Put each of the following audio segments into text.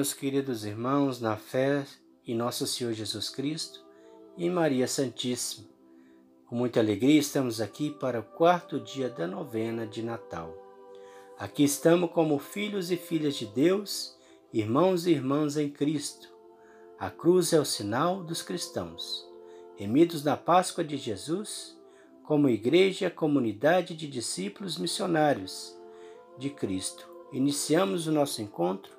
Meus queridos irmãos, na fé em nosso Senhor Jesus Cristo e Maria Santíssima. Com muita alegria estamos aqui para o quarto dia da novena de Natal. Aqui estamos como filhos e filhas de Deus, irmãos e irmãs em Cristo. A cruz é o sinal dos cristãos. Remidos na Páscoa de Jesus, como igreja, comunidade de discípulos missionários de Cristo. Iniciamos o nosso encontro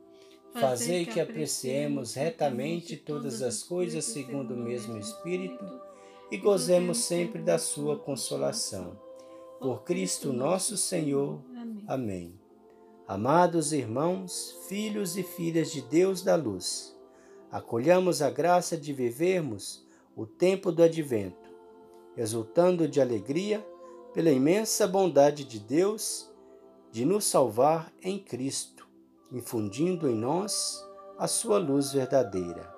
Fazei que apreciemos retamente todas as coisas segundo o mesmo Espírito e gozemos sempre da Sua consolação. Por Cristo nosso Senhor. Amém. Amados irmãos, filhos e filhas de Deus da luz, acolhamos a graça de vivermos o tempo do advento, exultando de alegria pela imensa bondade de Deus de nos salvar em Cristo infundindo em nós a sua luz verdadeira.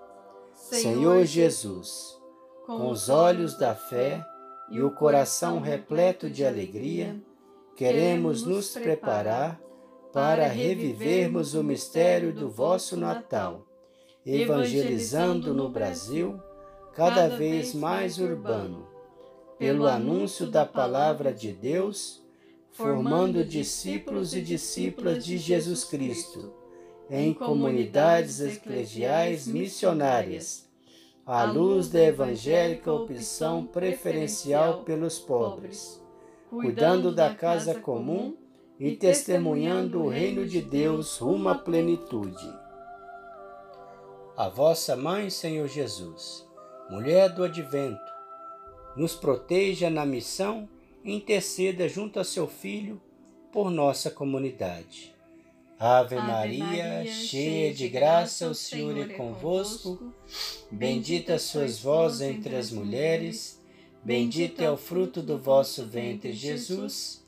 Senhor Jesus, com os olhos da fé e o coração repleto de alegria, queremos nos preparar para revivermos o mistério do vosso Natal, evangelizando no Brasil, cada vez mais urbano, pelo anúncio da palavra de Deus formando discípulos e discípulas de Jesus Cristo, em comunidades eclesiais missionárias, à luz da evangélica opção preferencial pelos pobres, cuidando da casa comum e testemunhando o reino de Deus rumo à plenitude. A vossa mãe, Senhor Jesus, mulher do advento, nos proteja na missão interceda junto a seu Filho por nossa comunidade. Ave, Ave Maria, Maria, cheia de graça, o Senhor é, é convosco. Bendita sois vós entre as mulheres, bendito é o fruto do vosso ventre, Jesus.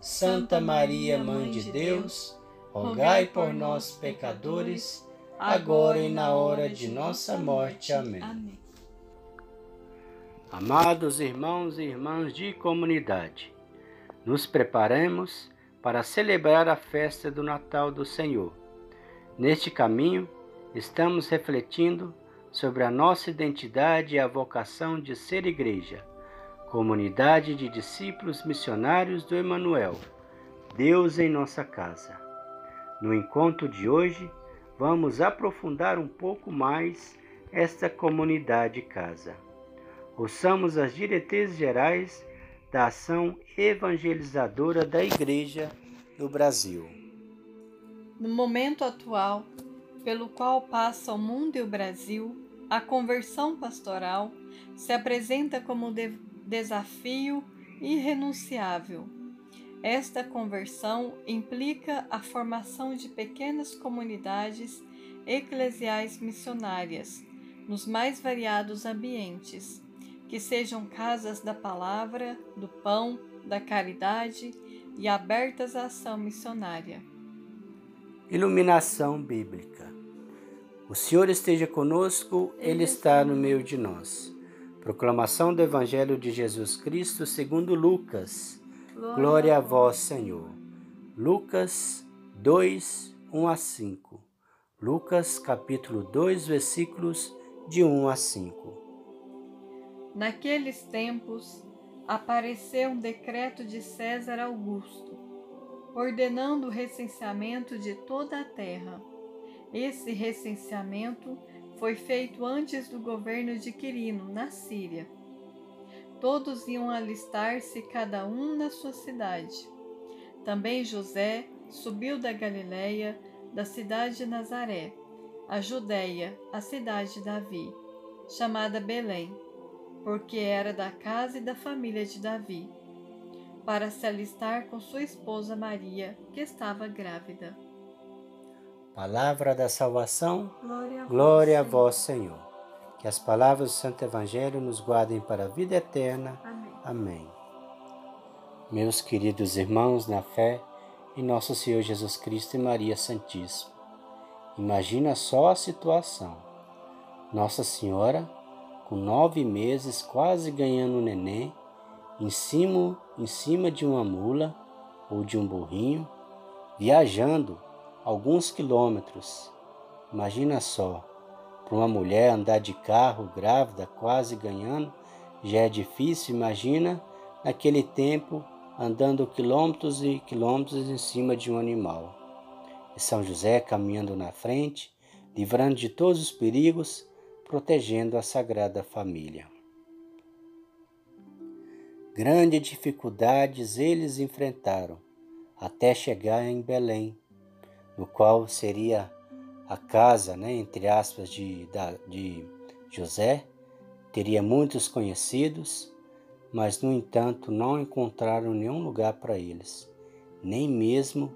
Santa Maria, Mãe de Deus, rogai por nós, pecadores, agora e na hora de nossa morte. Amém. Amados irmãos e irmãs de comunidade, nos preparemos para celebrar a festa do Natal do Senhor. Neste caminho, estamos refletindo sobre a nossa identidade e a vocação de ser igreja, comunidade de discípulos missionários do Emanuel, Deus em nossa casa. No encontro de hoje, vamos aprofundar um pouco mais esta comunidade casa. Ouçamos as diretrizes gerais da ação evangelizadora da Igreja no Brasil. No momento atual, pelo qual passa o mundo e o Brasil, a conversão pastoral se apresenta como de desafio irrenunciável. Esta conversão implica a formação de pequenas comunidades eclesiais missionárias nos mais variados ambientes que sejam casas da palavra, do pão, da caridade e abertas à ação missionária. Iluminação Bíblica O Senhor esteja conosco, Ele está no meio de nós. Proclamação do Evangelho de Jesus Cristo segundo Lucas. Glória, a vós, Senhor. Lucas 2, 1 a 5. Lucas capítulo 2, versículos de 1 a 5. Naqueles tempos, apareceu um decreto de César Augusto, ordenando o recenseamento de toda a terra. Esse recenseamento foi feito antes do governo de Quirino, na Síria. Todos iam alistar-se, cada um na sua cidade. Também José subiu da Galiléia, da cidade de Nazaré, a Judéia, a cidade de Davi, chamada Belém porque era da casa e da família de Davi, para se alistar com sua esposa Maria, que estava grávida. Palavra da salvação, glória a, glória vós, Senhor. Que as palavras do Santo Evangelho nos guardem para a vida eterna. Amém. Amém. Meus queridos irmãos na fé, em nosso Senhor Jesus Cristo e Maria Santíssima. Imagina só a situação. Nossa Senhora, com nove meses, quase ganhando um neném, em cima, em cima de uma mula ou de um burrinho, viajando alguns quilômetros. Imagina só, para uma mulher andar de carro grávida, quase ganhando, já é difícil. Imagina naquele tempo andando quilômetros e quilômetros em cima de um animal. E São José caminhando na frente, livrando de todos os perigos, protegendo a Sagrada Família. Grandes dificuldades eles enfrentaram até chegar em Belém, no qual seria a casa, né, entre aspas, de, de José, teria muitos conhecidos, mas no entanto não encontraram nenhum lugar para eles, nem mesmo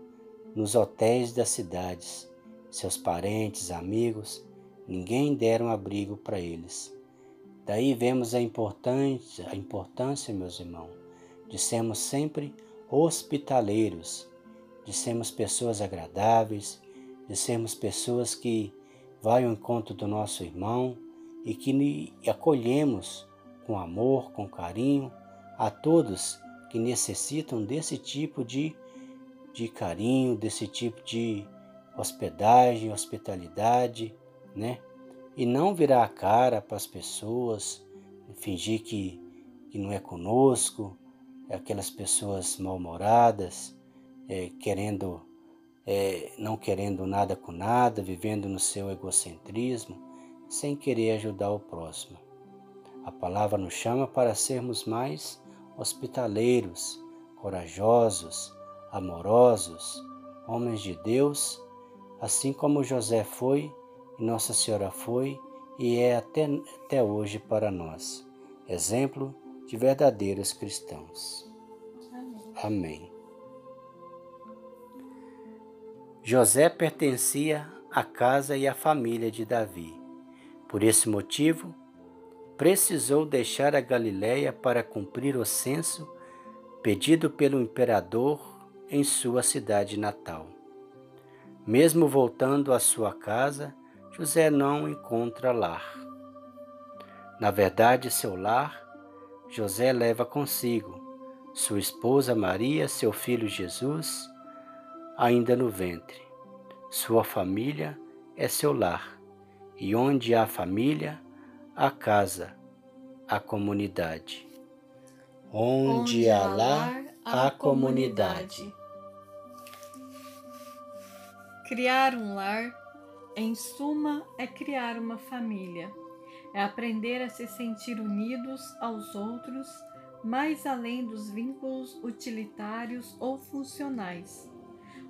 nos hotéis das cidades. Seus parentes, amigos, ninguém deram abrigo para eles. Daí vemos a importância, a importância, meus irmãos, de sermos sempre hospitaleiros, de sermos pessoas agradáveis, de sermos pessoas que vai ao encontro do nosso irmão e que acolhemos com amor, com carinho, a todos que necessitam desse tipo de, de carinho, desse tipo de hospedagem, hospitalidade, né? E não virar a cara para as pessoas, fingir que, que não é conosco, aquelas pessoas mal-humoradas, é, querendo, é, não querendo nada com nada, vivendo no seu egocentrismo, sem querer ajudar o próximo. A palavra nos chama para sermos mais hospitaleiros, corajosos, amorosos, homens de Deus, assim como José foi Nossa Senhora foi e é até, até hoje para nós. Exemplo de verdadeiros cristãos. Amém. Amém. José pertencia à casa e à família de Davi. Por esse motivo, precisou deixar a Galiléia para cumprir o censo pedido pelo imperador em sua cidade natal. Mesmo voltando à sua casa, José não encontra lar. Na verdade, seu lar, José leva consigo sua esposa Maria, seu filho Jesus, ainda no ventre. Sua família é seu lar, e onde há família, a casa, a comunidade. Onde há lá, a comunidade. Criar um lar, em suma, é criar uma família. É aprender a se sentir unidos aos outros, mais além dos vínculos utilitários ou funcionais.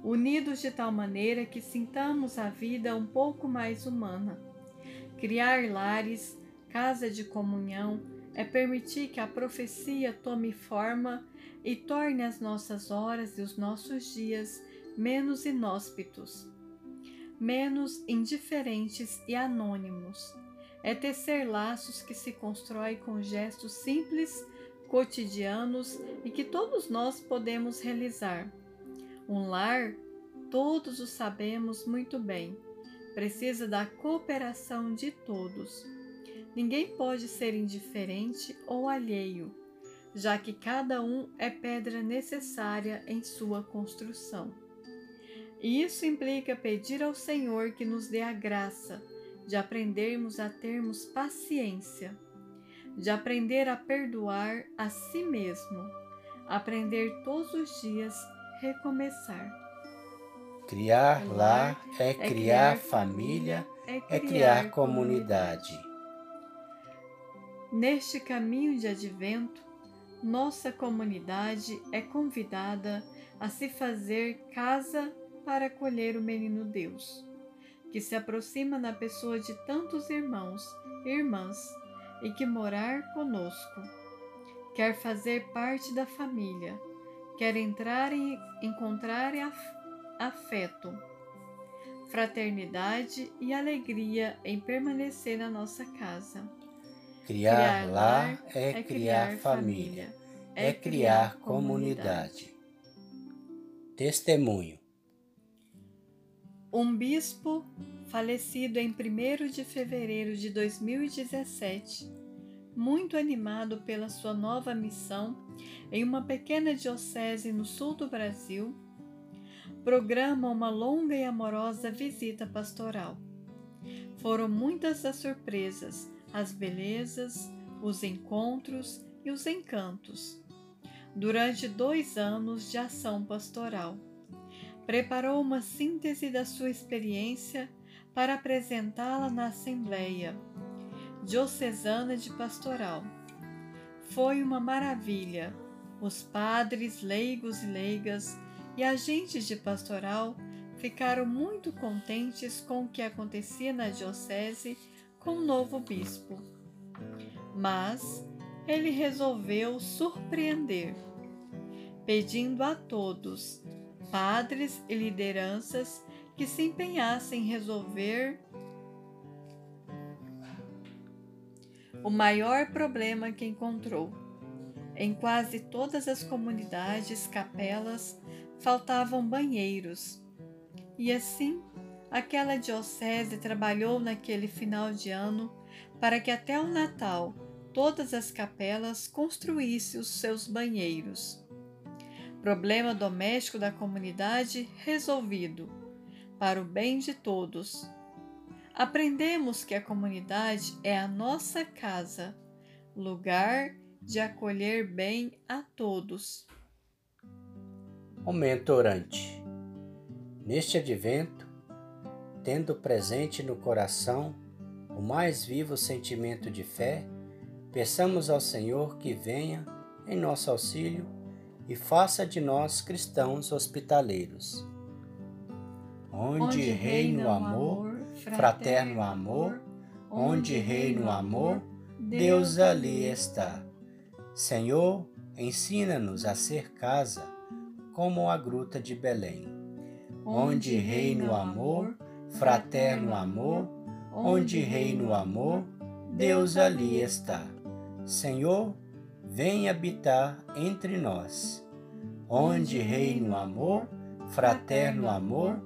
Unidos de tal maneira que sintamos a vida um pouco mais humana. Criar lares casa de comunhão, é permitir que a profecia tome forma e torne as nossas horas e os nossos dias menos inóspitos, menos indiferentes e anônimos. É tecer laços que se constrói com gestos simples, cotidianos e que todos nós podemos realizar. Um lar, todos o sabemos muito bem, precisa da cooperação de todos Ninguém pode ser indiferente ou alheio, já que cada um é pedra necessária em sua construção. E isso implica pedir ao Senhor que nos dê a graça de aprendermos a termos paciência, de aprender a perdoar a si mesmo, aprender todos os dias recomeçar. Criar lar é, é criar família, é criar, é criar comunidade. Neste caminho de advento, nossa comunidade é convidada a se fazer casa para acolher o menino Deus, que se aproxima na pessoa de tantos irmãos e irmãs e que morar conosco. Quer fazer parte da família, quer entrar e encontrar afeto. fraternidade e alegria em permanecer na nossa casa. Criar, criar lar é, é criar família, é, é criar comunidade. Testemunho. Um bispo falecido em 1 de fevereiro de 2017, muito animado pela sua nova missão em uma pequena diocese no sul do Brasil, programa uma longa e amorosa visita pastoral. Foram muitas as surpresas, as belezas, os encontros e os encantos. Durante dois anos de ação pastoral, preparou uma síntese da sua experiência para apresentá-la na Assembleia Diocesana de Pastoral. Foi uma maravilha. Os padres, leigos e leigas e agentes de pastoral ficaram muito contentes com o que acontecia na Diocese com o novo bispo. Mas ele resolveu surpreender, pedindo a todos, padres e lideranças, que se empenhassem em resolver o maior problema que encontrou. Em quase todas as comunidades, capelas, faltavam banheiros. E assim, aquela diocese trabalhou naquele final de ano para que até o Natal todas as capelas construíssem os seus banheiros. Problema doméstico da comunidade resolvido para o bem de todos. Aprendemos que a comunidade é a nossa casa, lugar de acolher bem a todos. Momento orante. Neste advento, tendo presente no coração o mais vivo sentimento de fé, peçamos ao Senhor que venha em nosso auxílio e faça de nós cristãos hospitaleiros onde reina o amor, fraterno amor, onde reina o amor, Deus ali está. Senhor, ensina-nos a ser casa, como a gruta de Belém. Onde reina o amor, fraterno amor, onde reina o amor, Deus ali está. Senhor, vem habitar entre nós. Onde reina o amor, fraterno amor,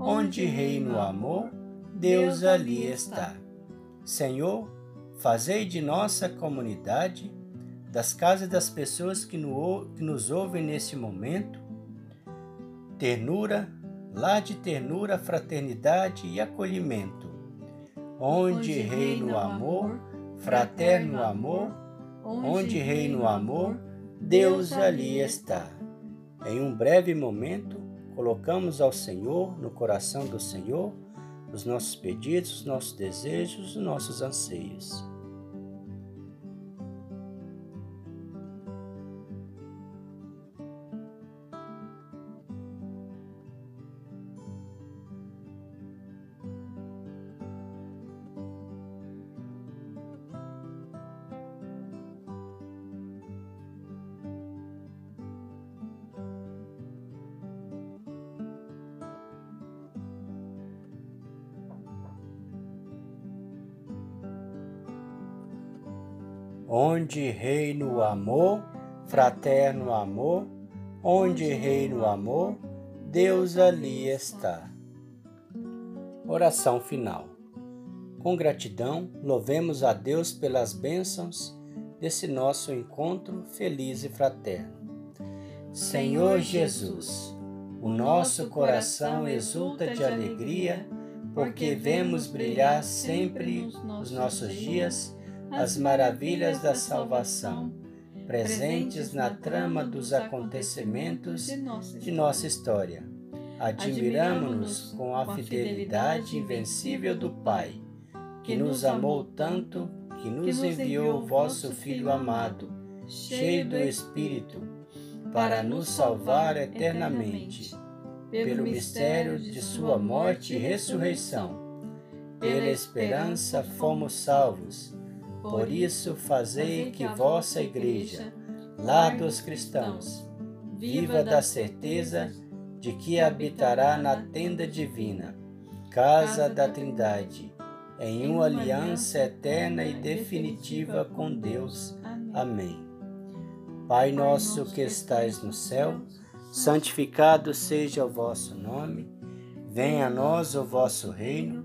Onde reina o amor, Deus ali está. Senhor, fazei de nossa comunidade, das casas das pessoas que nos ouvem nesse momento, ternura, lá de ternura, fraternidade e acolhimento. Onde reina o amor, fraterno amor, onde reina o amor, Deus ali está. Em um breve momento, colocamos ao Senhor, no coração do Senhor, os nossos pedidos, os nossos desejos, os nossos anseios. Onde reina o amor, fraterno amor, onde reina o amor, Deus ali está. Oração final. Com gratidão, louvemos a Deus pelas bênçãos desse nosso encontro feliz e fraterno. Senhor Jesus, o nosso coração exulta de alegria porque vemos brilhar sempre os nossos dias as maravilhas da salvação, presentes na trama dos acontecimentos de nossa história. Admiramos-nos com a fidelidade invencível do Pai, que nos amou tanto que nos enviou o vosso Filho amado, cheio do Espírito, para nos salvar eternamente, pelo mistério de Sua morte e ressurreição. Pela esperança fomos salvos por isso, fazei que vossa Igreja, lá dos cristãos, viva da certeza de que habitará na tenda divina, casa da Trindade, em uma aliança eterna e definitiva com Deus. Amém. Pai nosso que estais no céu, santificado seja o vosso nome. Venha a nós o vosso reino.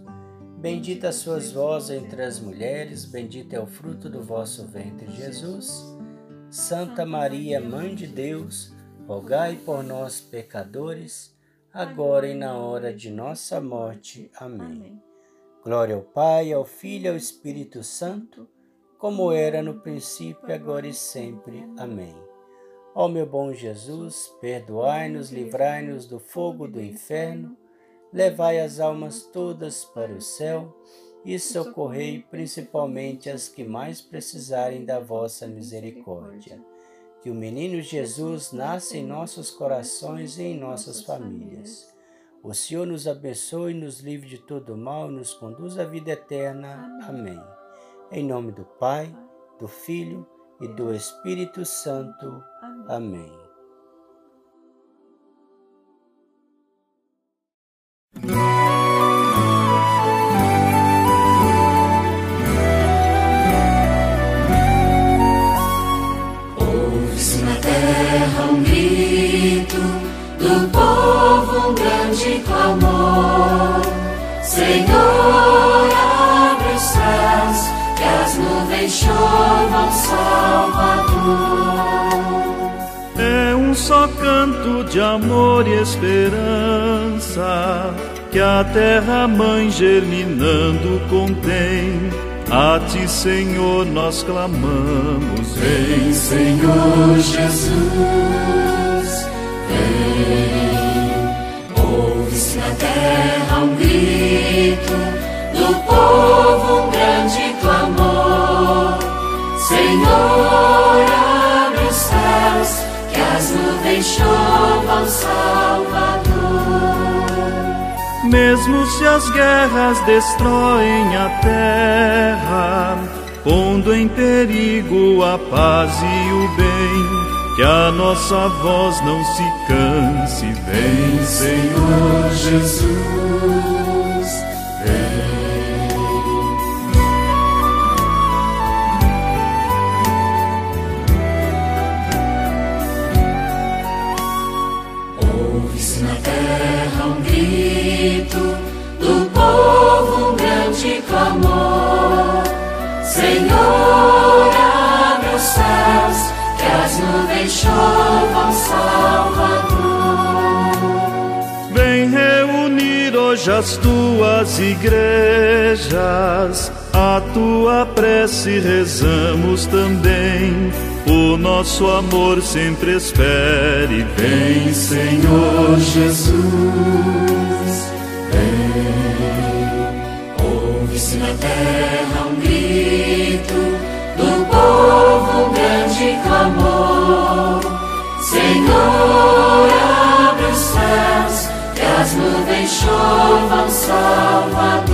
Bendita sois vós entre as mulheres, bendito é o fruto do vosso ventre, Jesus. Santa Maria, Mãe de Deus, rogai por nós, pecadores, agora e na hora de nossa morte. Amém. Glória ao Pai, ao Filho e ao Espírito Santo, como era no princípio, agora e sempre. Amém. Ó meu bom Jesus, perdoai-nos, livrai-nos do fogo do inferno, levai as almas todas para o céu e socorrei principalmente as que mais precisarem da vossa misericórdia. Que o menino Jesus nasça em nossos corações e em nossas famílias o Senhor nos abençoe, nos livre de todo mal e nos conduz à vida eterna. Amém. Amém. Em nome do Pai, do Filho e do Espírito Santo. Amém. Do povo um grande clamor. Senhor, abre os céus, que as nuvens chovam Salvador. É um só canto de amor e esperança que a terra mãe germinando contém. A ti, Senhor, nós clamamos. Vem, Senhor Jesus. Terra um grito do povo, um grande clamor. Senhor, abre os céus, que as nuvens chovam, Salvador. Mesmo se as guerras destroem a terra, pondo em perigo a paz e o bem que a nossa voz não se canse. Vem, Senhor Jesus, chovam, Salvador. Vem reunir hoje as tuas igrejas, a tua prece rezamos também. O nosso amor sempre espere. Vem, Senhor Jesus. Vem, ouve-se na terra um grito do povo um grande clamor. Senhor, abre os céus, que as nuvens chovam, Salvador.